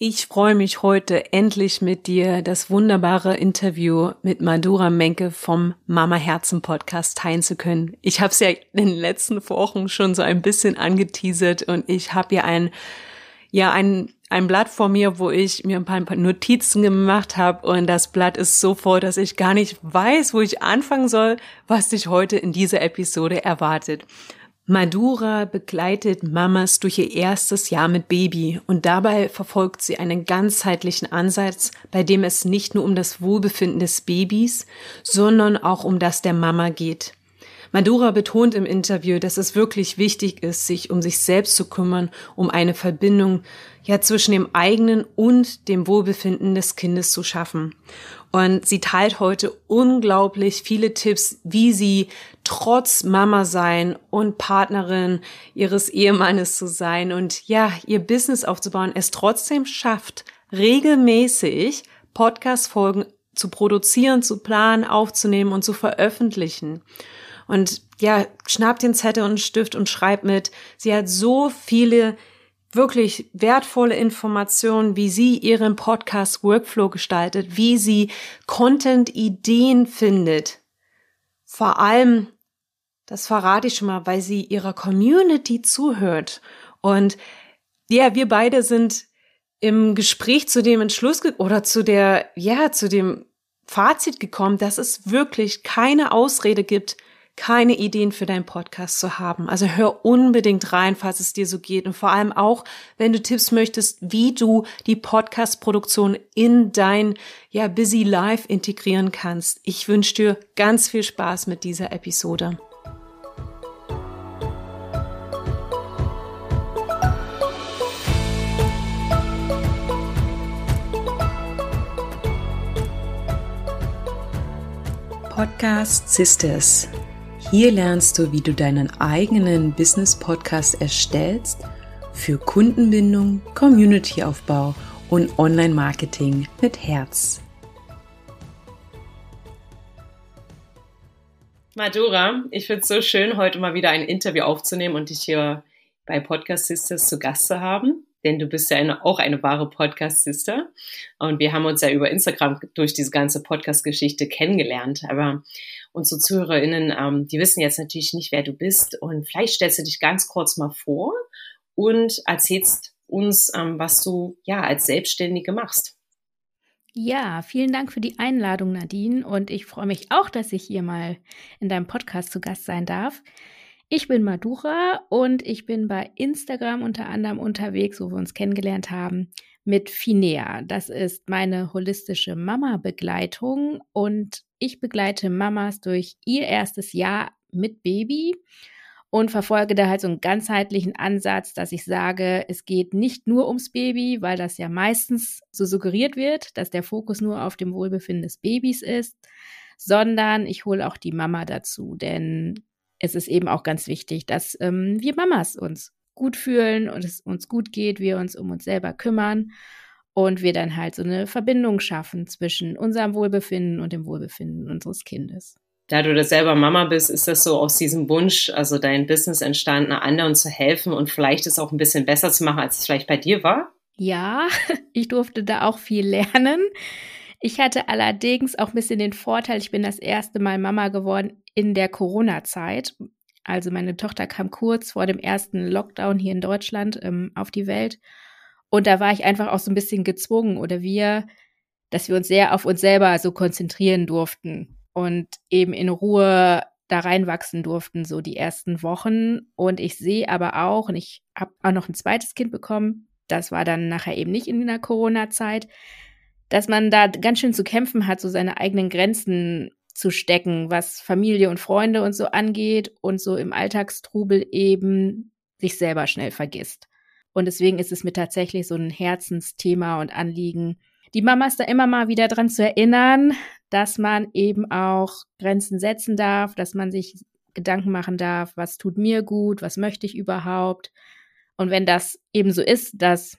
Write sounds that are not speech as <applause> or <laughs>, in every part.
Ich freue mich heute endlich mit dir das wunderbare Interview mit Madura Menke vom Mama Herzen Podcast teilen zu können. Ich habe es ja in den letzten Wochen schon so ein bisschen angeteasert und ich habe ja ein ja ein ein Blatt vor mir, wo ich mir ein paar, ein paar Notizen gemacht habe und das Blatt ist so voll, dass ich gar nicht weiß, wo ich anfangen soll, was dich heute in dieser Episode erwartet. Madura begleitet Mamas durch ihr erstes Jahr mit Baby und dabei verfolgt sie einen ganzheitlichen Ansatz, bei dem es nicht nur um das Wohlbefinden des Babys, sondern auch um das der Mama geht. Madura betont im Interview, dass es wirklich wichtig ist, sich um sich selbst zu kümmern, um eine Verbindung ja zwischen dem eigenen und dem Wohlbefinden des Kindes zu schaffen. Und sie teilt heute unglaublich viele Tipps, wie sie trotz Mama sein und Partnerin ihres Ehemannes zu sein und ja, ihr Business aufzubauen, es trotzdem schafft, regelmäßig Podcast-Folgen zu produzieren, zu planen, aufzunehmen und zu veröffentlichen. Und ja, schnapp den Zettel und Stift und schreib mit. Sie hat so viele wirklich wertvolle Informationen, wie sie ihren Podcast Workflow gestaltet, wie sie Content Ideen findet. Vor allem, das verrate ich schon mal, weil sie ihrer Community zuhört. Und ja, wir beide sind im Gespräch zu dem Entschluss oder zu der, ja, zu dem Fazit gekommen, dass es wirklich keine Ausrede gibt, keine Ideen für deinen Podcast zu haben. Also hör unbedingt rein, falls es dir so geht. Und vor allem auch, wenn du Tipps möchtest, wie du die Podcast-Produktion in dein ja, Busy Life integrieren kannst. Ich wünsche dir ganz viel Spaß mit dieser Episode. Podcast Sisters hier lernst du, wie du deinen eigenen Business-Podcast erstellst für Kundenbindung, Community-Aufbau und Online-Marketing mit Herz. Madura, ich finde es so schön, heute mal wieder ein Interview aufzunehmen und dich hier bei Podcast Sisters zu Gast zu haben denn du bist ja eine, auch eine wahre Podcast-Sister. Und wir haben uns ja über Instagram durch diese ganze Podcast-Geschichte kennengelernt. Aber unsere ZuhörerInnen, ähm, die wissen jetzt natürlich nicht, wer du bist. Und vielleicht stellst du dich ganz kurz mal vor und erzählst uns, ähm, was du ja als Selbstständige machst. Ja, vielen Dank für die Einladung, Nadine. Und ich freue mich auch, dass ich hier mal in deinem Podcast zu Gast sein darf. Ich bin Madura und ich bin bei Instagram unter anderem unterwegs, wo wir uns kennengelernt haben, mit Finea. Das ist meine holistische Mama-Begleitung und ich begleite Mamas durch ihr erstes Jahr mit Baby und verfolge da halt so einen ganzheitlichen Ansatz, dass ich sage, es geht nicht nur ums Baby, weil das ja meistens so suggeriert wird, dass der Fokus nur auf dem Wohlbefinden des Babys ist, sondern ich hole auch die Mama dazu, denn es ist eben auch ganz wichtig, dass ähm, wir Mamas uns gut fühlen und es uns gut geht, wir uns um uns selber kümmern und wir dann halt so eine Verbindung schaffen zwischen unserem Wohlbefinden und dem Wohlbefinden unseres Kindes. Da du das selber Mama bist, ist das so aus diesem Wunsch, also dein Business entstanden, anderen zu helfen und vielleicht es auch ein bisschen besser zu machen, als es vielleicht bei dir war? Ja, <laughs> ich durfte da auch viel lernen. Ich hatte allerdings auch ein bisschen den Vorteil, ich bin das erste Mal Mama geworden in der Corona-Zeit. Also meine Tochter kam kurz vor dem ersten Lockdown hier in Deutschland ähm, auf die Welt. Und da war ich einfach auch so ein bisschen gezwungen oder wir, dass wir uns sehr auf uns selber so konzentrieren durften und eben in Ruhe da reinwachsen durften, so die ersten Wochen. Und ich sehe aber auch, und ich habe auch noch ein zweites Kind bekommen, das war dann nachher eben nicht in der Corona-Zeit, dass man da ganz schön zu kämpfen hat, so seine eigenen Grenzen zu stecken, was Familie und Freunde und so angeht und so im Alltagstrubel eben sich selber schnell vergisst. Und deswegen ist es mir tatsächlich so ein Herzensthema und Anliegen, die Mamas da immer mal wieder dran zu erinnern, dass man eben auch Grenzen setzen darf, dass man sich Gedanken machen darf, was tut mir gut, was möchte ich überhaupt. Und wenn das eben so ist, dass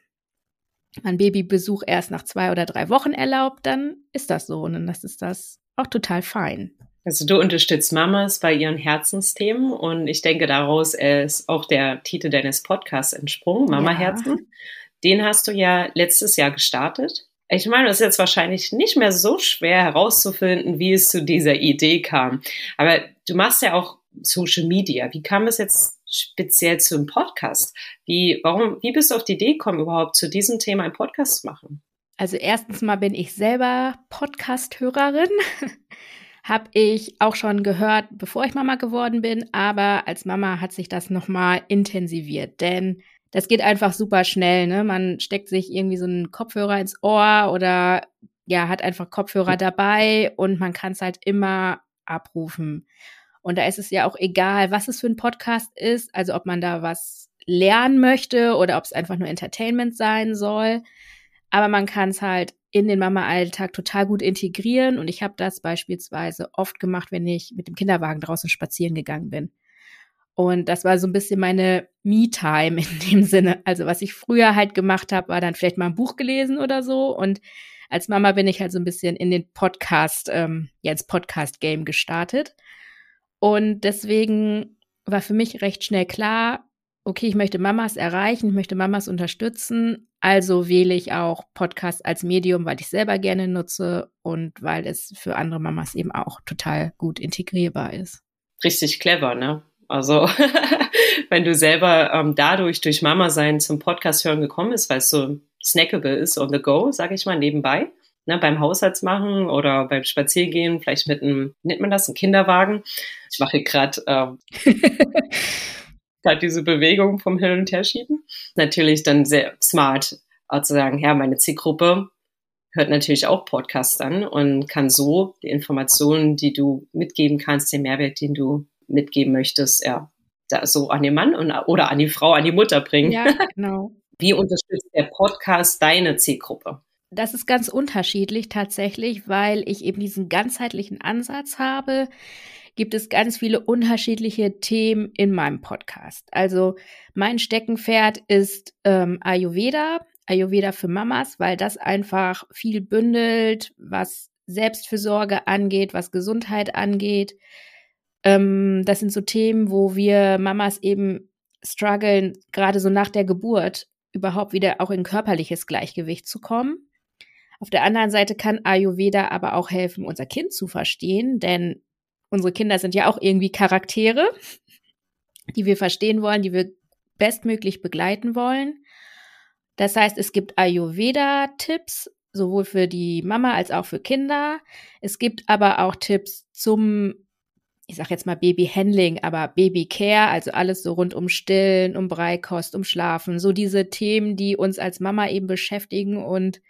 man Babybesuch erst nach zwei oder drei Wochen erlaubt, dann ist das so. Und dann ist das auch total fein. Also du unterstützt Mamas bei ihren Herzensthemen und ich denke, daraus ist auch der Titel deines Podcasts entsprungen, Mama Herzen. Den hast du ja letztes Jahr gestartet. Ich meine, es ist jetzt wahrscheinlich nicht mehr so schwer herauszufinden, wie es zu dieser Idee kam. Aber du machst ja auch Social Media. Wie kam es jetzt speziell zum Podcast? Wie, warum, wie bist du auf die Idee gekommen, überhaupt zu diesem Thema einen Podcast zu machen? Also erstens mal bin ich selber Podcast-Hörerin. <laughs> Habe ich auch schon gehört, bevor ich Mama geworden bin, aber als Mama hat sich das nochmal intensiviert, denn das geht einfach super schnell. Ne? Man steckt sich irgendwie so einen Kopfhörer ins Ohr oder ja, hat einfach Kopfhörer dabei und man kann es halt immer abrufen. Und da ist es ja auch egal, was es für ein Podcast ist, also ob man da was lernen möchte oder ob es einfach nur Entertainment sein soll. Aber man kann es halt in den Mama-Alltag total gut integrieren. Und ich habe das beispielsweise oft gemacht, wenn ich mit dem Kinderwagen draußen spazieren gegangen bin. Und das war so ein bisschen meine Me-Time in <laughs> dem Sinne. Also was ich früher halt gemacht habe, war dann vielleicht mal ein Buch gelesen oder so. Und als Mama bin ich halt so ein bisschen in den Podcast, ähm, ja, ins Podcast-Game gestartet. Und deswegen war für mich recht schnell klar, okay, ich möchte Mamas erreichen, ich möchte Mamas unterstützen. Also wähle ich auch Podcast als Medium, weil ich selber gerne nutze und weil es für andere Mamas eben auch total gut integrierbar ist. Richtig clever, ne? Also <laughs> wenn du selber ähm, dadurch durch Mama sein zum Podcast hören gekommen bist, weil es so snackable ist on the go, sage ich mal, nebenbei. Ne, beim Haushaltsmachen oder beim Spaziergehen, vielleicht mit einem, nennt man das, einem Kinderwagen. Ich mache gerade ähm, <laughs> gerade diese Bewegung vom Hin- und Herschieben. Natürlich dann sehr smart, auch zu sagen, ja, meine Zielgruppe hört natürlich auch Podcasts an und kann so die Informationen, die du mitgeben kannst, den Mehrwert, den du mitgeben möchtest, ja, da so an den Mann und, oder an die Frau, an die Mutter bringen. Ja, genau. Wie unterstützt der Podcast deine Zielgruppe? Das ist ganz unterschiedlich tatsächlich, weil ich eben diesen ganzheitlichen Ansatz habe. Gibt es ganz viele unterschiedliche Themen in meinem Podcast. Also mein Steckenpferd ist ähm, Ayurveda, Ayurveda für Mamas, weil das einfach viel bündelt, was Selbstfürsorge angeht, was Gesundheit angeht. Ähm, das sind so Themen, wo wir Mamas eben strugglen, gerade so nach der Geburt überhaupt wieder auch in körperliches Gleichgewicht zu kommen. Auf der anderen Seite kann Ayurveda aber auch helfen, unser Kind zu verstehen, denn unsere Kinder sind ja auch irgendwie Charaktere, die wir verstehen wollen, die wir bestmöglich begleiten wollen. Das heißt, es gibt Ayurveda-Tipps, sowohl für die Mama als auch für Kinder. Es gibt aber auch Tipps zum ich sag jetzt mal Babyhandling, aber Babycare, also alles so rund um Stillen, um Breikost, um Schlafen, so diese Themen, die uns als Mama eben beschäftigen und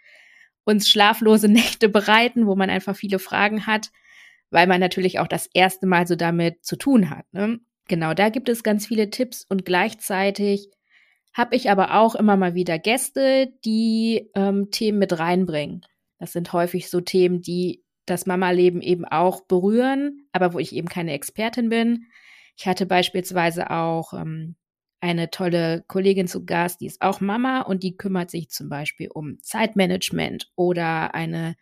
uns schlaflose <laughs> Nächte bereiten, wo man einfach viele Fragen hat, weil man natürlich auch das erste Mal so damit zu tun hat. Ne? Genau, da gibt es ganz viele Tipps und gleichzeitig habe ich aber auch immer mal wieder Gäste, die ähm, Themen mit reinbringen. Das sind häufig so Themen, die das Mama-Leben eben auch berühren, aber wo ich eben keine Expertin bin. Ich hatte beispielsweise auch ähm, eine tolle Kollegin zu Gast, die ist auch Mama und die kümmert sich zum Beispiel um Zeitmanagement oder eine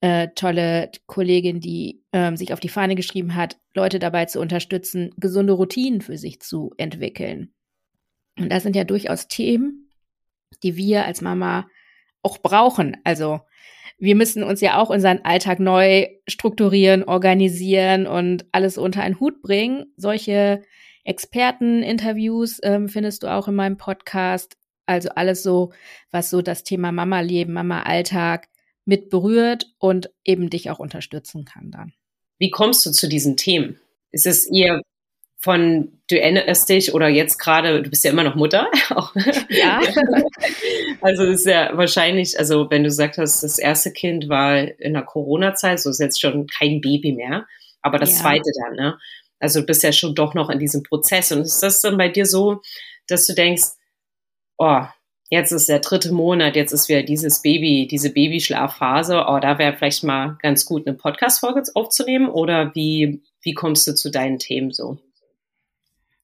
äh, tolle Kollegin, die ähm, sich auf die Fahne geschrieben hat, Leute dabei zu unterstützen, gesunde Routinen für sich zu entwickeln. Und das sind ja durchaus Themen, die wir als Mama auch brauchen. Also wir müssen uns ja auch unseren Alltag neu strukturieren, organisieren und alles unter einen Hut bringen. Solche Experteninterviews ähm, findest du auch in meinem Podcast. Also alles so, was so das Thema Mama-Leben, Mama-Alltag mit berührt und eben dich auch unterstützen kann dann. Wie kommst du zu diesen Themen? Ist es eher von du erinnerst dich oder jetzt gerade, du bist ja immer noch Mutter. <laughs> Ja. <laughs> also ist ja wahrscheinlich, also wenn du gesagt hast, das erste Kind war in der Corona-Zeit, so ist jetzt schon kein Baby mehr, aber das ja. zweite dann, ne? Also du bist ja schon doch noch in diesem Prozess. Und ist das dann bei dir so, dass du denkst, oh, jetzt ist der dritte Monat, jetzt ist wieder dieses Baby, diese Babyschlafphase, oh, da wäre vielleicht mal ganz gut, eine Podcast-Folge aufzunehmen? Oder wie, wie kommst du zu deinen Themen so?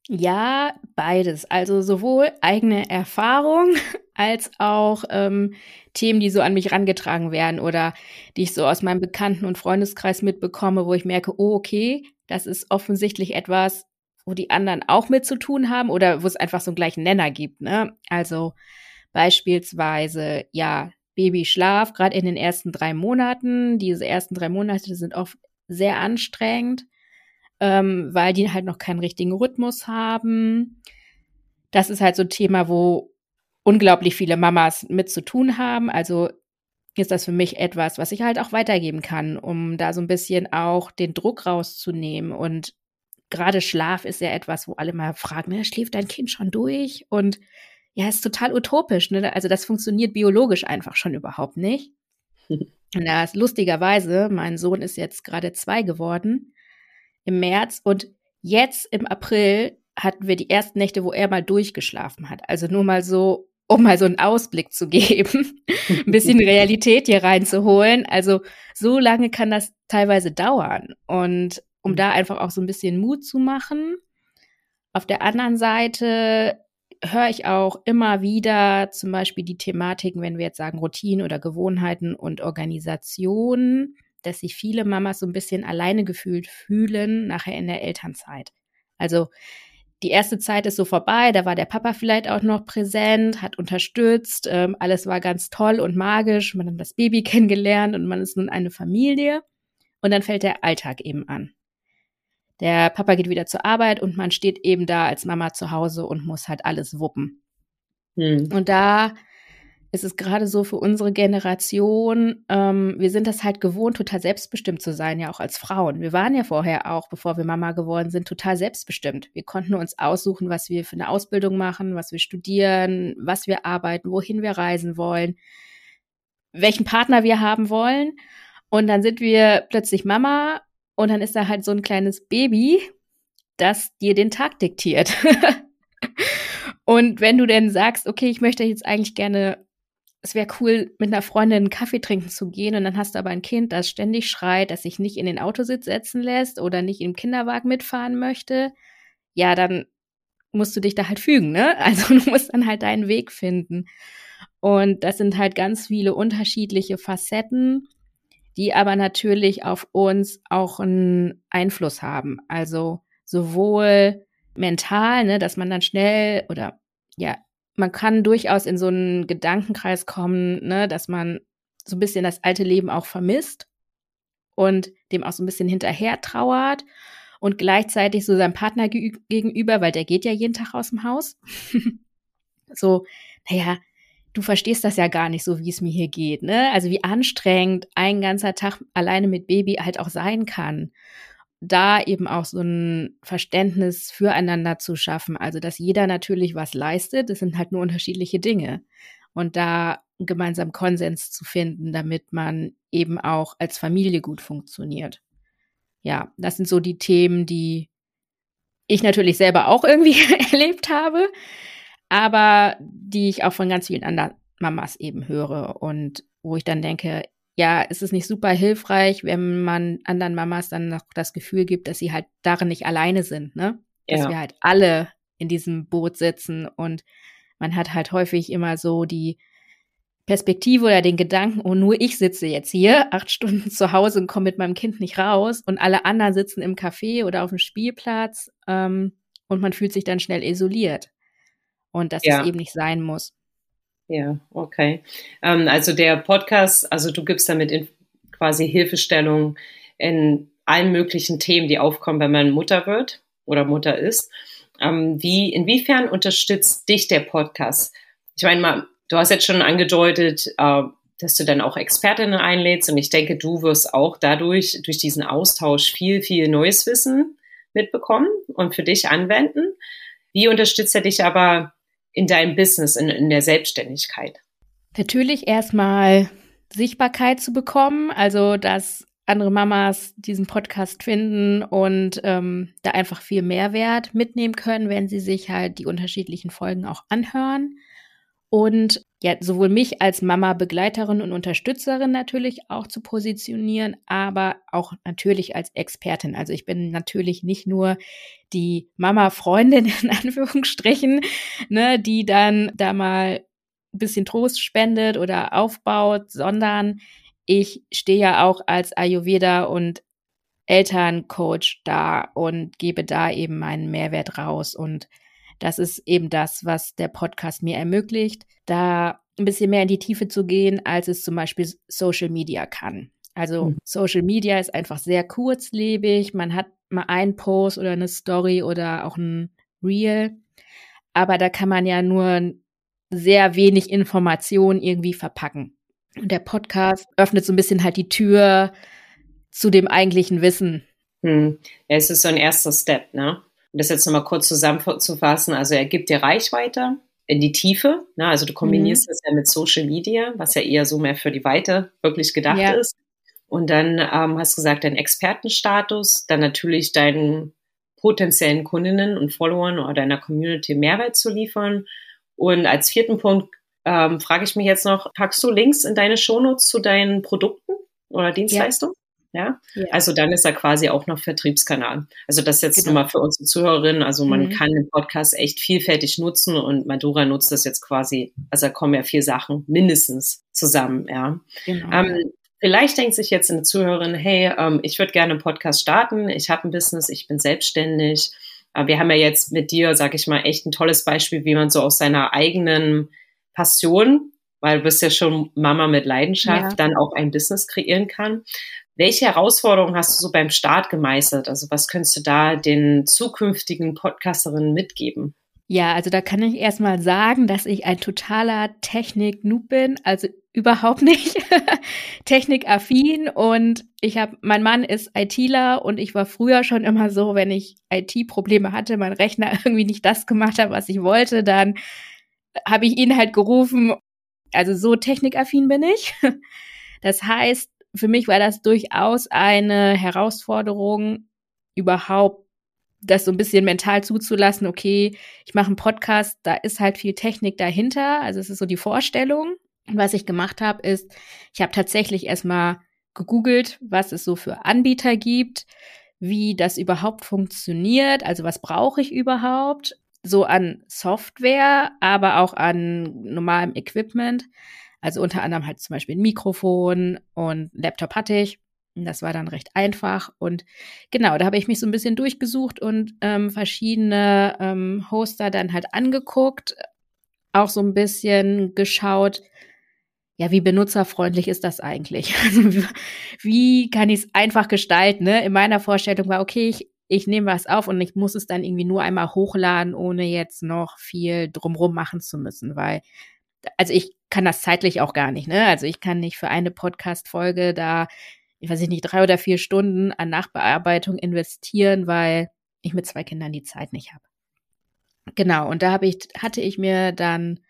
Ja, beides. Also sowohl eigene Erfahrung <laughs> als auch ähm, Themen, die so an mich rangetragen werden oder die ich so aus meinem Bekannten- und Freundeskreis mitbekomme, wo ich merke, oh, okay, das ist offensichtlich etwas, wo die anderen auch mit zu tun haben oder wo es einfach so einen gleichen Nenner gibt. Ne? Also Beispielsweise, ja, Babyschlaf, gerade in den ersten drei Monaten. Diese ersten drei Monate sind oft sehr anstrengend, ähm, weil die halt noch keinen richtigen Rhythmus haben. Das ist halt so ein Thema, wo unglaublich viele Mamas mit zu tun haben. Also ist das für mich etwas, was ich halt auch weitergeben kann, um da so ein bisschen auch den Druck rauszunehmen. Und gerade Schlaf ist ja etwas, wo alle mal fragen, ne, schläft dein Kind schon durch? Und ja, ist total utopisch. Ne? Also das funktioniert biologisch einfach schon überhaupt nicht. <laughs> Und da ist lustigerweise, mein Sohn ist jetzt gerade zwei geworden im März und jetzt im April hatten wir die ersten Nächte, wo er mal durchgeschlafen hat. Also nur mal so, um mal so einen Ausblick zu geben, <laughs> ein bisschen Realität hier reinzuholen. Also so lange kann das teilweise dauern. Und um da einfach auch so ein bisschen Mut zu machen. Auf der anderen Seite höre ich auch immer wieder zum Beispiel die Thematiken, wenn wir jetzt sagen Routinen oder Gewohnheiten und Organisation, dass sich viele Mamas so ein bisschen alleine gefühlt fühlen nachher in der Elternzeit. Also die erste Zeit ist so vorbei, da war der Papa vielleicht auch noch präsent, hat unterstützt, ähm, alles war ganz toll und magisch, man hat das Baby <laughs> kennengelernt und man ist nun eine Familie. Und dann fällt der Alltag eben an. Der Papa geht wieder zur Arbeit und man steht eben da als Mama zu Hause und muss halt alles wuppen. Hm. Und da ist es gerade so für unsere Generation, ähm, wir sind das halt gewohnt, total selbstbestimmt zu sein, ja auch als Frauen. Wir waren ja vorher auch, bevor wir Mama geworden sind, total selbstbestimmt. Wir konnten uns aussuchen, was wir für eine Ausbildung machen, was wir studieren, was wir arbeiten, wohin wir reisen wollen, welchen Partner wir haben wollen. Und dann sind wir plötzlich Mama und dann ist da halt so ein kleines Baby, das dir den Tag diktiert. <laughs> und wenn du denn sagst, okay, ich möchte jetzt eigentlich gerne, es wäre cool, mit einer Freundin einen Kaffee trinken zu gehen und dann hast du aber ein Kind, das ständig schreit, das sich nicht in den Autositz setzen lässt oder nicht im Kinderwagen mitfahren möchte, ja, dann musst du dich da halt fügen, ne? <laughs> Also du musst dann halt deinen Weg finden. Und das sind halt ganz viele unterschiedliche Facetten die aber natürlich auf uns auch einen Einfluss haben. Also sowohl mental, ne, dass man dann schnell oder ja, man kann durchaus in so einen Gedankenkreis kommen, ne, dass man so ein bisschen das alte Leben auch vermisst und dem auch so ein bisschen hinterher trauert und gleichzeitig so seinem Partner gegenüber, weil der geht ja jeden Tag aus dem Haus. <laughs> so, naja, du verstehst das ja gar nicht so, wie es mir hier geht, ne? Also wie anstrengend ein ganzer Tag alleine mit Baby halt auch sein kann. Da eben auch so ein Verständnis füreinander zu schaffen. Also, dass jeder natürlich was leistet. Das sind halt nur unterschiedliche Dinge. Und da gemeinsam Konsens zu finden, damit man eben auch als Familie gut funktioniert. Ja, das sind so die Themen, die ich natürlich selber auch irgendwie <laughs> erlebt habe aber die ich auch von ganz vielen anderen Mamas eben höre und wo ich dann denke, ja, ist es nicht super hilfreich, wenn man anderen Mamas dann noch das Gefühl gibt, dass sie halt darin nicht alleine sind, ne? Dass wir halt alle in diesem Boot sitzen und man hat halt häufig immer so die Perspektive oder den Gedanken, oh, nur ich sitze jetzt hier acht <laughs> Stunden zu Hause und komme mit meinem Kind nicht raus und alle anderen sitzen im Café oder auf dem Spielplatz ähm, und man fühlt sich dann schnell isoliert und dass ja. es eben nicht sein muss. Ja, okay. Ähm, also der Podcast, also du gibst damit in, quasi Hilfestellung in allen möglichen Themen, die aufkommen, wenn man Mutter wird oder Mutter ist. Ähm, wie, inwiefern unterstützt dich der Podcast? Ich meine mal, du hast jetzt schon angedeutet, äh, dass du dann auch Expertinnen einlädst und ich denke, du wirst auch dadurch, durch diesen Austausch viel, viel neues Wissen mitbekommen und für dich anwenden. Wie unterstützt er dich aber in deinem Business, in, in der Selbstständigkeit? Natürlich erstmal Sichtbarkeit zu bekommen, also dass andere Mamas diesen Podcast finden und ähm, da einfach viel Mehrwert mitnehmen können, wenn sie sich halt die unterschiedlichen Folgen auch anhören. Und ja, sowohl mich als Mama, Begleiterin und Unterstützerin natürlich auch zu positionieren, aber auch natürlich als Expertin. Also ich bin natürlich nicht nur die Mama-Freundin in <laughs> Anführungsstrichen, ne, die dann da mal ein bisschen Trost spendet oder aufbaut, sondern ich stehe ja auch als Ayurveda und Elterncoach da und gebe da eben meinen Mehrwert raus und Das ist eben das, was der Podcast mir ermöglicht, da ein bisschen mehr in die Tiefe zu gehen, als es zum Beispiel Social Media kann. Also mhm. Social Media ist einfach sehr kurzlebig. Man hat mal einen Post oder eine Story oder auch ein Reel. Aber da kann man ja nur sehr wenig Information irgendwie verpacken. Und der Podcast öffnet so ein bisschen halt die Tür zu dem eigentlichen Wissen. Hm. Ja, es ist so ein erster Step, ne? Um das jetzt nochmal kurz zusammenzufassen, also er gibt dir Reichweite in die Tiefe, ne? also du kombinierst mhm. das ja mit Social Media, was ja eher so mehr für die Weite wirklich gedacht ja. ist. Und dann ähm, hast du gesagt, dein Expertenstatus, dann natürlich deinen potenziellen Kundinnen und Followern oder deiner Community Mehrwert zu liefern. Und als vierten Punkt ähm, frage ich mich jetzt noch, packst du Links in deine Shownotes zu deinen Produkten oder Dienstleistungen? Ja? ja? Also dann ist er quasi auch noch Vertriebskanal. Also das jetzt genau. nochmal für unsere Zuhörerinnen. Also man mhm. kann den Podcast echt vielfältig nutzen und Madura nutzt das jetzt quasi, also da kommen ja vier Sachen mindestens zusammen, ja. Genau. Ähm, vielleicht denkt sich jetzt eine Zuhörerin, hey, ähm, ich würde gerne einen Podcast starten, ich habe ein Business, ich bin selbstständig. Äh, wir haben ja jetzt mit dir, sag ich mal, echt ein tolles Beispiel, wie man so aus seiner eigenen Passion weil du bist ja schon Mama mit Leidenschaft, ja. dann auch ein Business kreieren kann. Welche Herausforderungen hast du so beim Start gemeistert? Also was könntest du da den zukünftigen Podcasterinnen mitgeben? Ja, also da kann ich erstmal sagen, dass ich ein totaler Technik-Noob bin, also überhaupt nicht <laughs> technikaffin und ich habe, mein Mann ist ITler und ich war früher schon immer so, wenn ich IT-Probleme hatte, mein Rechner <laughs> irgendwie nicht das gemacht hat, was ich wollte, dann habe ich ihn halt gerufen. Also so technikaffin bin ich. <laughs> Das heißt, für mich war das durchaus eine Herausforderung, überhaupt das so ein bisschen mental zuzulassen, okay, ich mache einen Podcast, da ist halt viel Technik dahinter, also es ist so die Vorstellung. Und was ich gemacht habe, ist, ich habe tatsächlich erstmal gegoogelt, was es so für Anbieter gibt, wie das überhaupt funktioniert, also was brauche ich überhaupt, so an Software, aber auch an normalem Equipment. Also unter anderem halt zum Beispiel ein Mikrofon und Laptop hatte ich. Das war dann recht einfach. Und genau, da habe ich mich so ein bisschen durchgesucht und ähm, verschiedene ähm, Hoster dann halt angeguckt. Auch so ein bisschen geschaut, ja, wie benutzerfreundlich ist das eigentlich? <laughs> Also wie, kann ich es einfach gestalten? Ne? In meiner Vorstellung war, okay, ich, ich nehme was auf und ich muss es dann irgendwie nur einmal hochladen, ohne jetzt noch viel drumrum machen zu müssen, weil also ich kann das zeitlich auch gar nicht, ne? Also ich kann nicht für eine Podcast-Folge da, ich weiß nicht, drei oder vier Stunden an Nachbearbeitung investieren, weil ich mit zwei Kindern die Zeit nicht habe. Genau, und da habe ich, hatte ich mir dann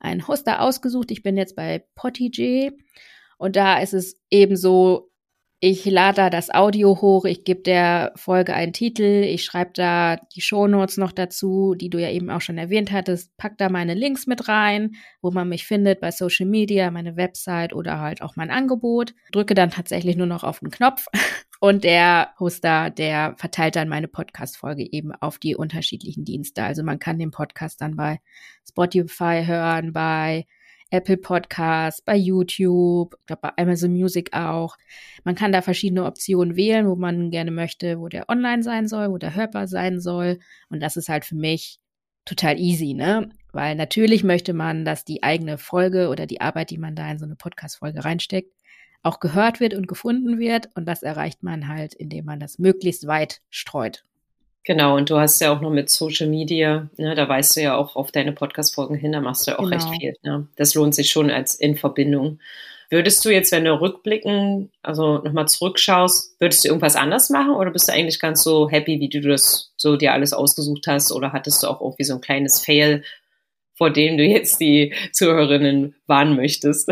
einen Hoster ausgesucht. Ich bin jetzt bei PottyJ und da ist es eben so, ich lade da das Audio hoch, ich gebe der Folge einen Titel, ich schreibe da die Shownotes noch dazu, die du ja eben auch schon erwähnt hattest, pack da meine Links mit rein, wo man mich findet bei Social Media, meine Website oder halt auch mein Angebot. Drücke dann tatsächlich nur noch auf den Knopf <laughs> und der Hoster, der verteilt dann meine Podcast-Folge eben auf die unterschiedlichen Dienste. Also man kann den Podcast dann bei Spotify hören, bei Apple Podcasts, bei YouTube, ich glaube bei Amazon Music auch. Man kann da verschiedene Optionen wählen, wo man gerne möchte, wo der online sein soll, wo der hörbar sein soll. Und das ist halt für mich total easy, ne? Weil natürlich möchte man, dass die eigene Folge oder die Arbeit, die man da in so eine Podcast-Folge reinsteckt, auch gehört wird und gefunden wird. Und das erreicht man halt, indem man das möglichst weit streut. Genau, und du hast ja auch noch mit Social Media, ne, da weißt du ja auch auf deine Podcast-Folgen hin, da machst du ja auch genau. recht viel. Ne? Das lohnt sich schon als in Verbindung. Würdest du jetzt, wenn du rückblicken, also nochmal zurückschaust, würdest du irgendwas anders machen oder bist du eigentlich ganz so happy, wie du das so dir alles ausgesucht hast oder hattest du auch irgendwie so ein kleines Fail, vor dem du jetzt die Zuhörerinnen warnen möchtest?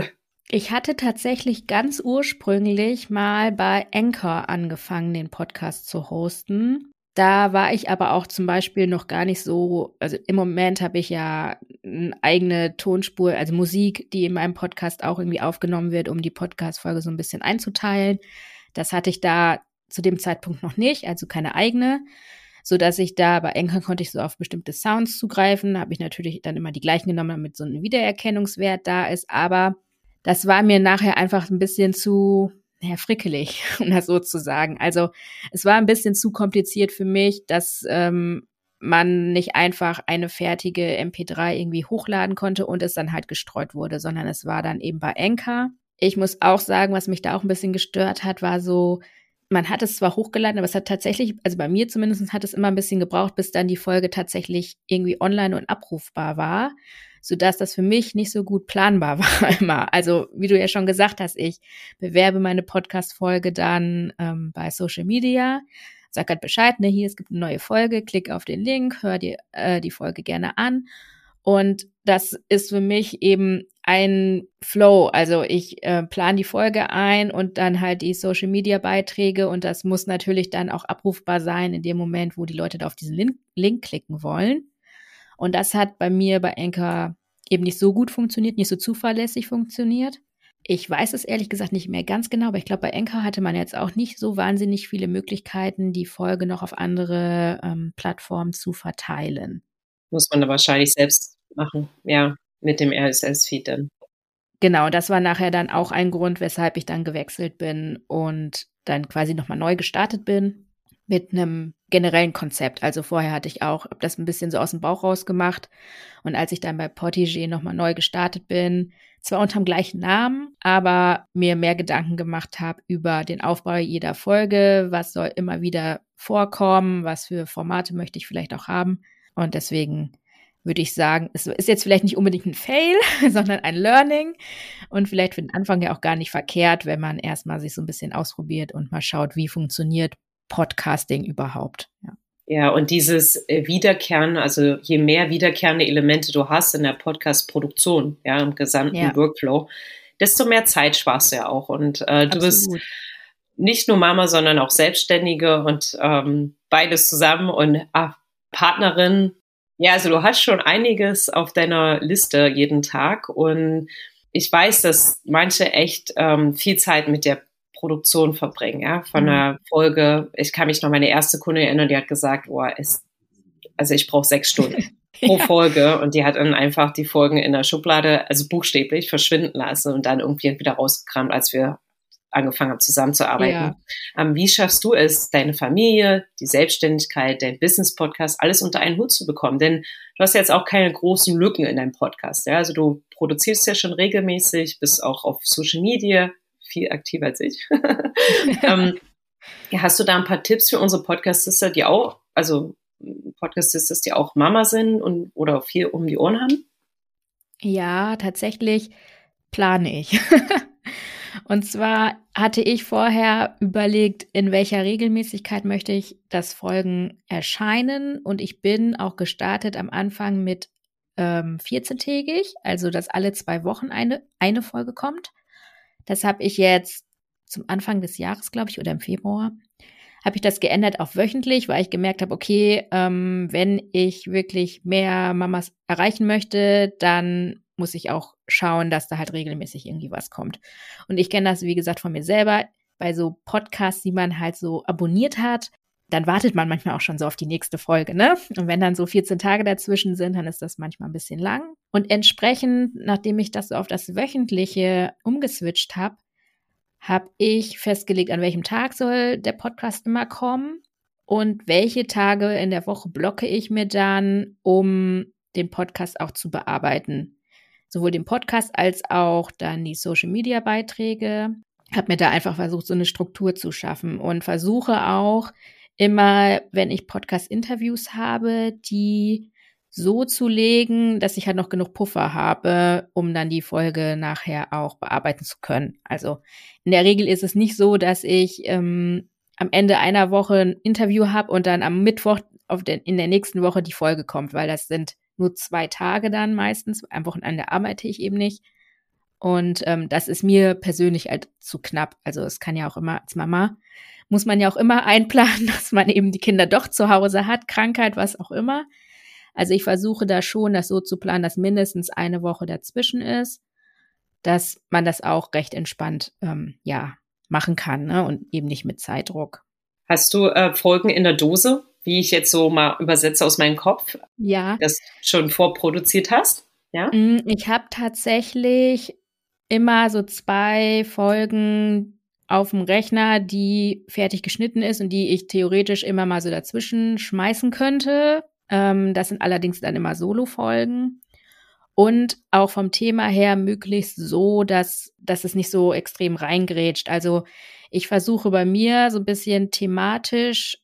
Ich hatte tatsächlich ganz ursprünglich mal bei Anchor angefangen, den Podcast zu hosten. Da war ich aber auch zum Beispiel noch gar nicht so, also im Moment habe ich ja eine eigene Tonspur, also Musik, die in meinem Podcast auch irgendwie aufgenommen wird, um die Podcast-Folge so ein bisschen einzuteilen. Das hatte ich da zu dem Zeitpunkt noch nicht, also keine eigene, so dass ich da bei Anchor konnte ich so auf bestimmte Sounds zugreifen, habe ich natürlich dann immer die gleichen genommen, damit so ein Wiedererkennungswert da ist, aber das war mir nachher einfach ein bisschen zu ja, frickelig, <laughs> um das so zu sagen. Also es war ein bisschen zu kompliziert für mich, das ähm, man nicht einfach eine fertige MP3 irgendwie hochladen konnte und es dann halt gestreut wurde, sondern es war dann eben bei Anchor. Ich muss auch sagen, was mich da auch ein bisschen gestört hat, war so, man hat es zwar hochgeladen, aber es hat tatsächlich, also bei mir zumindest hat es immer ein bisschen gebraucht, bis dann die Folge tatsächlich irgendwie online und abrufbar war, sodass das für mich nicht so gut planbar <laughs> war immer. Also wie du ja schon gesagt hast, ich bewerbe meine Podcast-Folge dann ähm, bei Social Media, sag halt Bescheid, ne, hier, es gibt eine neue Folge, klick auf den Link, hör dir äh, die Folge gerne an. Und das ist für mich eben ein Flow. Also ich äh, plane die Folge ein und dann halt die Social Media Beiträge und das muss natürlich dann auch abrufbar sein in dem Moment, wo die Leute da auf diesen Link, Link klicken wollen. Und das hat bei mir bei Anchor eben nicht so gut funktioniert, nicht so zuverlässig funktioniert. Ich weiß es ehrlich gesagt nicht mehr ganz genau, aber ich glaube, bei Anchor hatte man jetzt auch nicht so wahnsinnig viele Möglichkeiten, die Folge noch auf andere ähm, Plattformen zu verteilen. Muss man da wahrscheinlich selbst machen, ja, mit dem RSS-Feed dann. Genau, das war nachher dann auch ein Grund, weshalb ich dann gewechselt bin und dann quasi nochmal neu gestartet bin mit einem generellen Konzept. Also vorher hatte ich auch, das ein bisschen so aus dem Bauch raus gemacht. Und als ich dann bei Portiger nochmal neu gestartet bin, zwar unter dem gleichen Namen, aber mir mehr Gedanken gemacht habe über den Aufbau jeder Folge, was soll immer wieder vorkommen, was für Formate möchte ich vielleicht auch haben. Und deswegen würde ich sagen, es ist jetzt vielleicht nicht unbedingt ein Fail, <laughs> sondern ein Learning und vielleicht für den Anfang ja auch gar nicht verkehrt, wenn man erstmal sich so ein bisschen ausprobiert und mal schaut, wie funktioniert Podcasting überhaupt. Ja. Ja, und dieses äh, Wiederkehren, also je mehr wiederkehrende Elemente du hast in der Podcast-Produktion, ja, im gesamten ja. Workflow, desto mehr Zeit sparst du ja auch. Und äh, du bist nicht nur Mama, sondern auch Selbstständige und ähm, beides zusammen und ah, Partnerin. Ja, also du hast schon einiges auf deiner Liste jeden Tag und ich weiß, dass manche echt ähm, viel Zeit mit der Produktion verbringen, ja, von mhm. einer Folge. Ich kann mich noch meine erste Kunde erinnern, die hat gesagt, boah, es, also ich brauche sechs Stunden <laughs> pro ja. Folge und die hat dann einfach die Folgen in der Schublade, also buchstäblich verschwinden lassen und dann irgendwie wieder rausgekramt, als wir angefangen haben zusammenzuarbeiten. Ja. Ähm, wie schaffst du es, deine Familie, die Selbstständigkeit, dein Business-Podcast, alles unter einen Hut zu bekommen? Denn du hast jetzt auch keine großen Lücken in deinem Podcast. Ja? Also du produzierst ja schon regelmäßig, bist auch auf Social Media viel aktiver als ich. <laughs> ähm, hast du da ein paar Tipps für unsere Podcast-Sister, die auch, also Podcast-Sisters, die auch Mama sind und oder viel um die Ohren haben? Ja, tatsächlich plane ich. <laughs> und zwar hatte ich vorher überlegt, in welcher Regelmäßigkeit möchte ich, dass Folgen erscheinen. Und ich bin auch gestartet am Anfang mit ähm, 14-tägig, also dass alle zwei Wochen eine, eine Folge kommt. Das habe ich jetzt zum Anfang des Jahres, glaube ich, oder im Februar, habe ich das geändert auf wöchentlich, weil ich gemerkt habe, okay, ähm, wenn ich wirklich mehr Mamas erreichen möchte, dann muss ich auch schauen, dass da halt regelmäßig irgendwie was kommt. Und ich kenne das, wie gesagt, von mir selber. Bei so Podcasts, die man halt so abonniert hat, dann wartet man manchmal auch schon so auf die nächste Folge, ne? Und wenn dann so 14 Tage dazwischen sind, dann ist das manchmal ein bisschen lang. Und entsprechend, nachdem ich das so auf das Wöchentliche umgeswitcht habe, habe ich festgelegt, an welchem Tag soll der Podcast immer kommen und welche Tage in der Woche blocke ich mir dann, um den Podcast auch zu bearbeiten. Sowohl den Podcast als auch dann die Social-Media-Beiträge. Habe mir da einfach versucht, so eine Struktur zu schaffen und versuche auch immer, wenn ich Podcast-Interviews habe, die so zu legen, dass ich halt noch genug Puffer habe, um dann die Folge nachher auch bearbeiten zu können. Also in der Regel ist es nicht so, dass ich ähm, am Ende einer Woche ein Interview habe und dann am Mittwoch auf den, in der nächsten Woche die Folge kommt, weil das sind nur zwei Tage dann meistens. Am Wochenende arbeite ich eben nicht. Und ähm, das ist mir persönlich halt zu knapp. Also es kann ja auch immer als Mama muss man ja auch immer <laughs> einplanen, dass man eben die Kinder doch zu Hause hat, Krankheit, was auch immer. Also ich versuche da schon, das so zu planen, dass mindestens eine Woche dazwischen ist, dass man das auch recht entspannt ähm, ja machen kann ne? und eben nicht mit Zeitdruck. Hast du äh, Folgen in der Dose, wie ich jetzt so mal übersetze aus meinem Kopf? Ja. Das schon vorproduziert hast? Ja. Mm, ich habe tatsächlich immer so zwei Folgen, auf dem Rechner, die fertig geschnitten ist und die ich theoretisch immer mal so dazwischen schmeißen könnte. Ähm, das sind allerdings dann immer Solo-Folgen. Und auch vom Thema her möglichst so, dass, dass es nicht so extrem reingrätscht. Also ich versuche bei mir so ein bisschen thematisch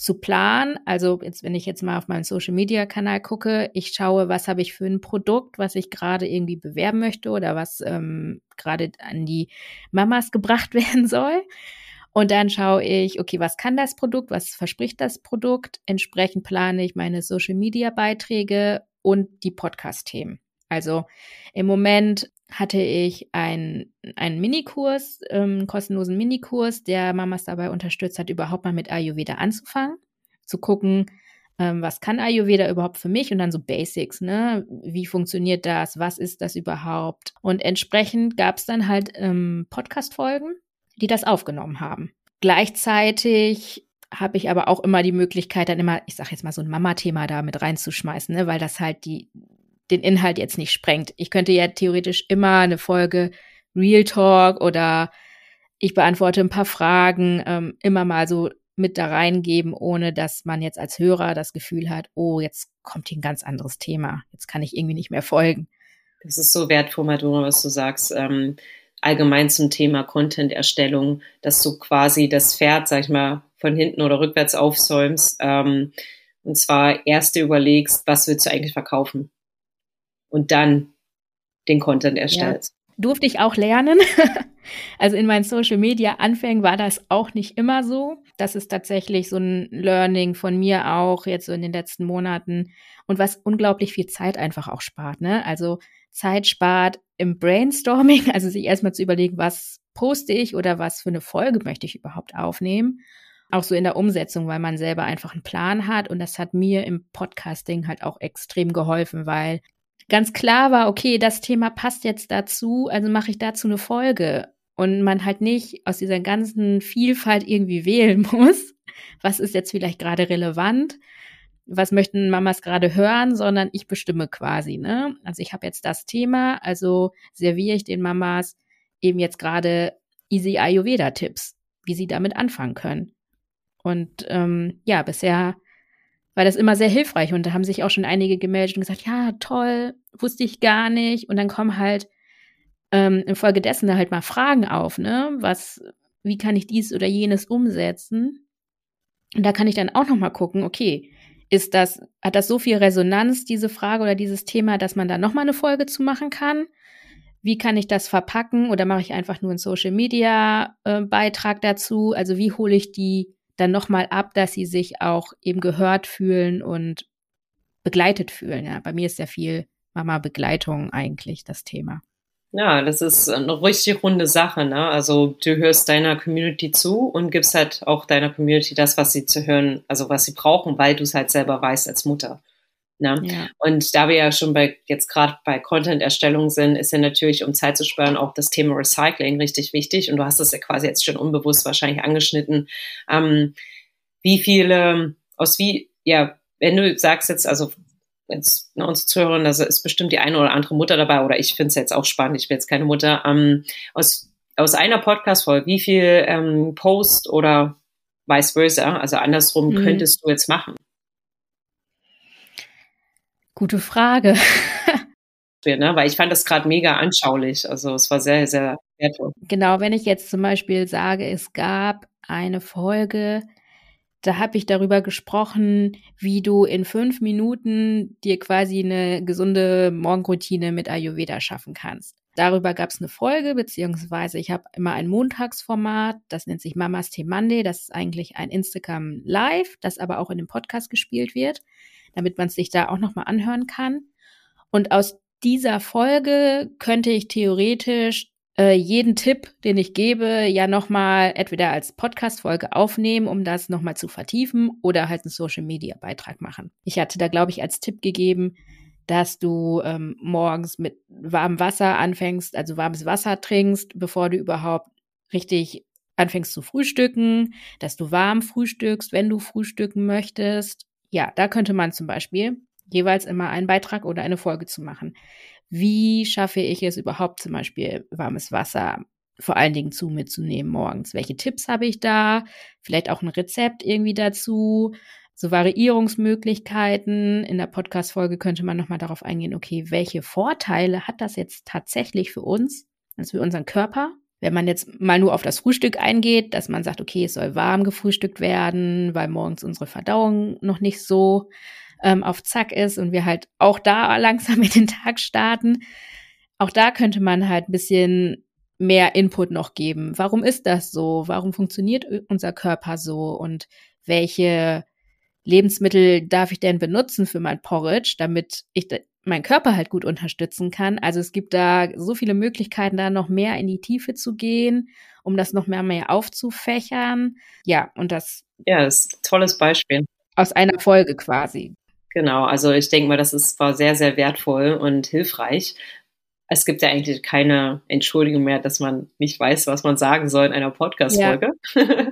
zu planen. Also jetzt, wenn ich jetzt mal auf meinen Social Media Kanal gucke, ich schaue, was habe ich für ein Produkt, was ich gerade irgendwie bewerben möchte oder was ähm, gerade an die Mamas <laughs> gebracht werden soll. Und dann schaue ich, okay, was kann das Produkt, was verspricht das Produkt? Entsprechend plane ich meine Social Media Beiträge und die Podcast-Themen. Also im Moment hatte ich einen, einen Minikurs, ähm, kostenlosen Minikurs, der Mamas dabei unterstützt hat, überhaupt mal mit Ayurveda anzufangen, zu gucken, ähm, was kann Ayurveda überhaupt für mich und dann so Basics, ne? Wie funktioniert das? Was ist das überhaupt? Und entsprechend gab es dann halt ähm, Podcast-Folgen, die das aufgenommen haben. Gleichzeitig habe ich aber auch immer die Möglichkeit, dann immer, ich sage jetzt mal so ein Mama-Thema da mit reinzuschmeißen, ne? weil das halt die den Inhalt jetzt nicht sprengt. Ich könnte ja theoretisch immer eine Folge Real Talk oder ich beantworte ein paar Fragen ähm, immer mal so mit da reingeben, ohne dass man jetzt als Hörer das Gefühl hat, oh, jetzt kommt hier ein ganz anderes Thema. Jetzt kann ich irgendwie nicht mehr folgen. Das ist so wertvoll, Madonna, was du sagst. Ähm, allgemein zum Thema Content-Erstellung, dass du quasi das Pferd, sag ich mal, von hinten oder rückwärts aufsäumst. Ähm, und zwar erst überlegst, was willst du eigentlich verkaufen? Und dann den Content erstellst. Ja. Durfte ich auch lernen. <laughs> also in meinen Social Media Anfängen war das auch nicht immer so. Das ist tatsächlich so ein Learning von mir auch jetzt so in den letzten Monaten und was unglaublich viel Zeit einfach auch spart. Ne? Also Zeit spart im Brainstorming, <laughs> also sich erstmal zu überlegen, was poste ich oder was für eine Folge möchte ich überhaupt aufnehmen. Auch so in der Umsetzung, weil man selber einfach einen Plan hat. Und das hat mir im Podcasting halt auch extrem geholfen, weil ganz klar war, okay, das Thema passt jetzt dazu, also mache ich dazu eine Folge. Und man halt nicht aus dieser ganzen Vielfalt irgendwie wählen <laughs> muss, was ist jetzt vielleicht gerade relevant, was möchten Mamas gerade hören, sondern ich bestimme quasi, ne? Also ich habe jetzt das Thema, also serviere ich den Mamas eben jetzt gerade Easy Ayurveda-Tipps, wie sie damit anfangen können. Und ähm, ja, bisher war das immer sehr hilfreich und da haben sich auch schon einige gemeldet und gesagt, ja, toll, wusste ich gar nicht. Und dann kommen halt ähm, infolgedessen da halt mal Fragen auf, ne? Was, wie kann ich dies oder jenes umsetzen? Und da kann ich dann auch noch mal gucken, okay, ist das, hat das so viel Resonanz, diese Frage oder dieses Thema, dass man da noch mal eine Folge zu machen kann? Wie kann ich das verpacken oder mache ich einfach nur einen Social Media äh, Beitrag dazu? Also wie hole ich die dann nochmal ab, dass sie sich auch eben gehört fühlen und begleitet fühlen. Ja, bei mir ist ja viel Mama-Begleitung eigentlich das Thema. Ja, das ist eine richtig runde Sache. Ne? Also du hörst deiner Community zu und gibst halt auch deiner Community das, was sie zu hören, also was sie brauchen, weil du es halt selber weißt als Mutter. Ne? Ja. Und da wir ja schon bei jetzt gerade bei Content-Erstellung sind, ist ja natürlich, um Zeit zu sparen, auch das Thema Recycling richtig wichtig. Und du hast es ja quasi jetzt schon unbewusst wahrscheinlich angeschnitten. Ähm, wie viele, aus wie, ja, wenn du sagst jetzt, also jetzt ne, uns zu hören, da ist bestimmt die eine oder andere Mutter dabei, oder ich finde es jetzt auch spannend, ich bin jetzt keine Mutter, ähm, aus, aus einer Podcast-Folge, wie viel ähm, Post oder vice versa, also andersrum, mhm. könntest du jetzt machen? Gute Frage. <laughs> ne? Weil ich fand das gerade mega anschaulich. Also es war sehr, sehr wertvoll. Genau, wenn ich jetzt zum Beispiel sage, es gab eine Folge, da habe ich darüber gesprochen, wie du in fünf Minuten dir quasi eine gesunde Morgenroutine mit Ayurveda schaffen kannst. Darüber gab es eine Folge, beziehungsweise ich habe immer ein Montagsformat, das nennt sich Mamas Thee Monday. Das ist eigentlich ein Instagram Live, das aber auch in dem Podcast gespielt wird damit man es sich da auch nochmal anhören kann. Und aus dieser Folge könnte ich theoretisch äh, jeden Tipp, den ich gebe, ja nochmal entweder als Podcast-Folge aufnehmen, um das nochmal zu vertiefen oder halt einen Social-Media-Beitrag machen. Ich hatte da, glaube ich, als Tipp gegeben, dass du ähm, morgens mit warmem Wasser anfängst, also warmes Wasser trinkst, bevor du überhaupt richtig anfängst zu frühstücken, dass du warm frühstückst, wenn du frühstücken möchtest ja, da könnte man zum Beispiel jeweils immer einen Beitrag oder eine Folge zu machen. Wie schaffe ich es überhaupt zum Beispiel warmes Wasser vor allen Dingen zu mitzunehmen morgens? Welche Tipps habe ich da? Vielleicht auch ein Rezept irgendwie dazu. so Variierungsmöglichkeiten. In der Podcast-Folge könnte man nochmal darauf eingehen, okay, welche Vorteile hat das jetzt tatsächlich für uns, also für unseren Körper? Wenn man jetzt mal nur auf das Frühstück eingeht, dass man sagt, okay, es soll warm gefrühstückt werden, weil morgens unsere Verdauung noch nicht so ähm, auf Zack ist und wir halt auch da <laughs> langsam in den Tag starten. Auch da könnte man halt ein bisschen mehr Input noch geben. Warum ist das so? Warum funktioniert unser Körper so? Und welche Lebensmittel darf ich denn benutzen für mein Porridge, damit ich meinen Körper halt gut unterstützen kann. Also es gibt da so viele Möglichkeiten, da noch mehr in die Tiefe zu gehen, um das noch mehr, mehr aufzufächern. Ja, und das. Ja, das ist ein tolles Beispiel. Aus einer Folge quasi. Genau, also ich denke mal, das ist, war sehr, sehr wertvoll und hilfreich, es gibt ja eigentlich keine Entschuldigung mehr, dass man nicht weiß, was man sagen soll in einer Podcast-Folge. Ja.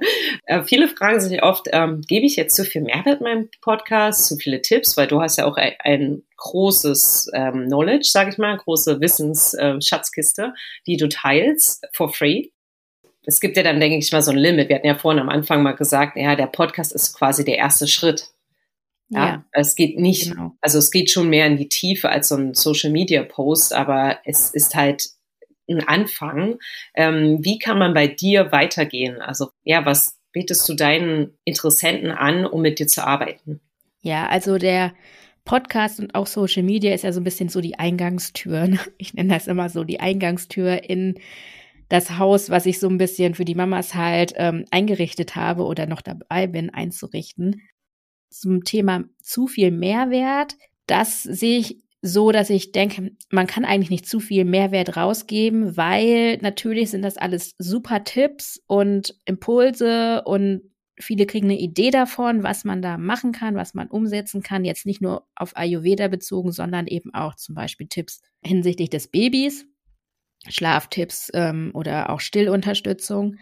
<laughs> äh, viele fragen sich oft, ähm, gebe ich jetzt zu viel Mehrwert in meinem Podcast, zu viele Tipps, weil du hast ja auch ein, ein großes ähm, Knowledge, sage ich mal, große Wissensschatzkiste, äh, die du teilst for free. Es gibt ja dann, denke ich mal, so ein Limit. Wir hatten ja vorhin am Anfang mal gesagt, ja, der Podcast ist quasi der erste Schritt. Ja, ja, es geht nicht, genau. also es geht schon mehr in die Tiefe als so ein Social Media Post, aber es ist halt ein Anfang. Ähm, wie kann man bei dir weitergehen? Also, ja, was bietest du deinen Interessenten an, um mit dir zu arbeiten? Ja, also der Podcast und auch Social Media ist ja so ein bisschen so die Eingangstür. Ich nenne das immer so die Eingangstür in das Haus, was ich so ein bisschen für die Mamas halt ähm, eingerichtet habe oder noch dabei bin einzurichten zum Thema zu viel Mehrwert, das sehe ich so, dass ich denke, man kann eigentlich nicht zu viel Mehrwert rausgeben, weil natürlich sind das alles super Tipps und Impulse und viele kriegen eine Idee davon, was man da machen kann, was man umsetzen kann. Jetzt nicht nur auf Ayurveda bezogen, sondern eben auch zum Beispiel Tipps hinsichtlich des Babys, Schlaftipps ähm, oder auch Stillunterstützung.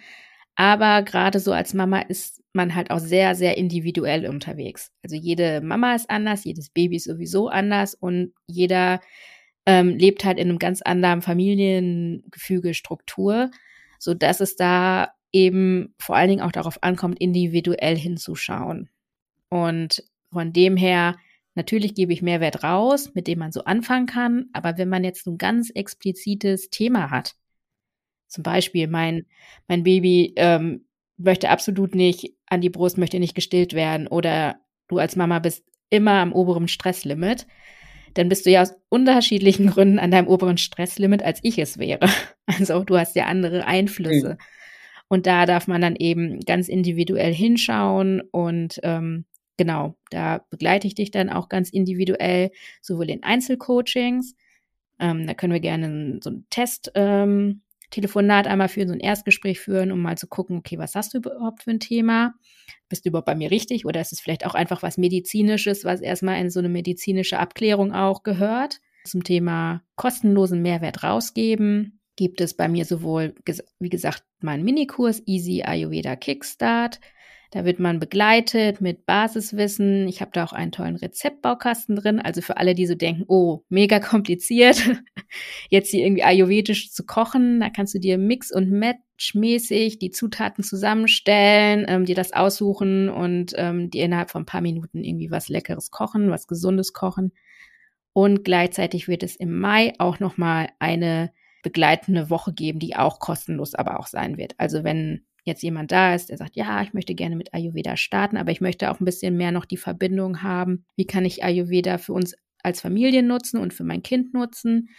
Aber gerade so als Mama ist man halt auch sehr, sehr individuell unterwegs. Also jede Mama ist anders, jedes Baby ist sowieso anders und jeder ähm, lebt halt in einem ganz anderen Familiengefüge, Struktur, so dass es da eben vor allen Dingen auch darauf ankommt, individuell hinzuschauen. Und von dem her, natürlich gebe ich Mehrwert raus, mit dem man so anfangen kann, aber wenn man jetzt ein ganz explizites Thema hat, zum Beispiel mein, mein Baby ähm, möchte absolut nicht an die Brust, möchte nicht gestillt werden oder du als Mama bist immer am oberen Stresslimit, dann bist du ja aus unterschiedlichen <laughs> Gründen an deinem oberen Stresslimit, als ich es wäre. <laughs> Also du hast ja andere Einflüsse. Mhm. Und da darf man dann eben ganz individuell hinschauen und ähm, genau, da begleite ich dich dann auch ganz individuell, sowohl in Einzelcoachings, ähm, da können wir gerne so einen Test ähm, Telefonat einmal führen, so ein Erstgespräch führen, um mal zu gucken, okay, was hast du überhaupt für ein Thema? Bist du überhaupt bei mir richtig oder ist es vielleicht auch einfach was Medizinisches, was erstmal in so eine medizinische Abklärung auch gehört? Zum Thema kostenlosen Mehrwert rausgeben gibt es bei mir sowohl, wie gesagt, meinen Minikurs Easy Ayurveda Kickstart, da wird man begleitet mit Basiswissen. Ich habe da auch einen tollen Rezeptbaukasten drin. Also für alle, die so denken, oh, mega kompliziert, <laughs> jetzt hier irgendwie ayurvedisch zu kochen. Da kannst du dir Mix- und Match-mäßig die Zutaten zusammenstellen, ähm, dir das aussuchen und ähm, dir innerhalb von ein paar Minuten irgendwie was Leckeres kochen, was Gesundes kochen. Und gleichzeitig wird es im Mai auch nochmal eine begleitende Woche geben, die auch kostenlos aber auch sein wird. Also wenn jetzt jemand da ist, der sagt, ja, ich möchte gerne mit Ayurveda starten, aber ich möchte auch ein bisschen mehr noch die Verbindung haben. Wie kann ich Ayurveda für uns als Familie nutzen und für mein Kind nutzen?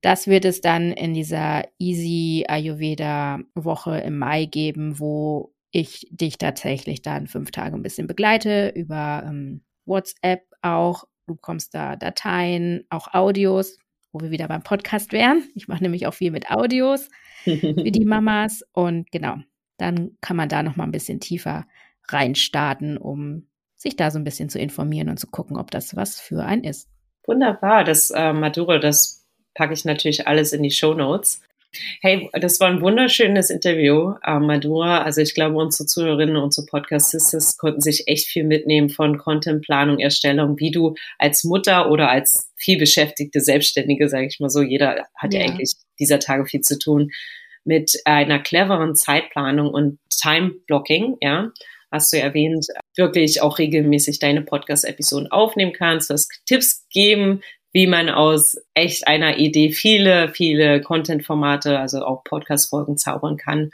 Das wird es dann in dieser Easy Ayurveda Woche im Mai geben, wo ich dich tatsächlich dann fünf Tage ein bisschen begleite über ähm, WhatsApp auch. Du bekommst da Dateien, auch Audios, wo wir wieder beim Podcast wären. Ich mache nämlich auch viel mit Audios für die <laughs> Mamas und genau, dann kann man da noch mal ein bisschen tiefer reinstarten, um sich da so ein bisschen zu informieren und zu gucken, ob das was für ein ist. Wunderbar, das äh, Maduro, das packe ich natürlich alles in die Show Notes. Hey, das war ein wunderschönes Interview, äh, Madura. Also ich glaube, unsere Zuhörerinnen und unsere Podcast-Sisters konnten sich echt viel mitnehmen von Contentplanung, Erstellung, wie du als Mutter oder als vielbeschäftigte Selbstständige, sage ich mal so, jeder hat ja. ja eigentlich dieser Tage viel zu tun, mit einer cleveren Zeitplanung und Time-Blocking, ja, hast du erwähnt, wirklich auch regelmäßig deine Podcast-Episoden aufnehmen kannst, du hast Tipps geben, wie man aus echt einer Idee viele, viele Content-Formate, also auch Podcast-Folgen zaubern kann.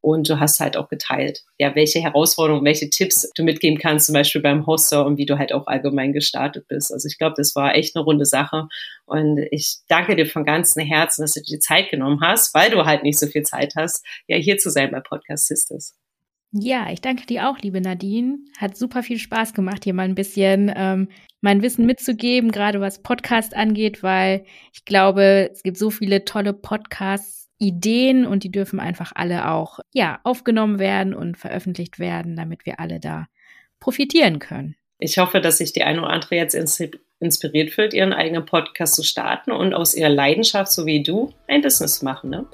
Und du hast halt auch geteilt, ja, welche Herausforderungen, welche Tipps du mitgeben kannst, zum Beispiel beim Hoster und wie du halt auch allgemein gestartet bist. Also ich glaube, das war echt eine runde Sache. Und ich danke dir von ganzem Herzen, dass du dir die Zeit genommen hast, weil du halt nicht so viel Zeit hast, ja, hier zu sein bei Podcast Sisters. Ja, ich danke dir auch, liebe Nadine. Hat super viel Spaß gemacht, hier mal ein bisschen ähm, mein Wissen mitzugeben, gerade was Podcast angeht, weil ich glaube, es gibt so viele tolle Podcasts, Ideen und die dürfen einfach alle auch ja aufgenommen werden und veröffentlicht werden, damit wir alle da profitieren können. Ich hoffe, dass sich die eine oder andere jetzt inspiriert fühlt, ihren eigenen Podcast zu starten und aus ihrer Leidenschaft, so wie du, ein Business zu machen. Ne?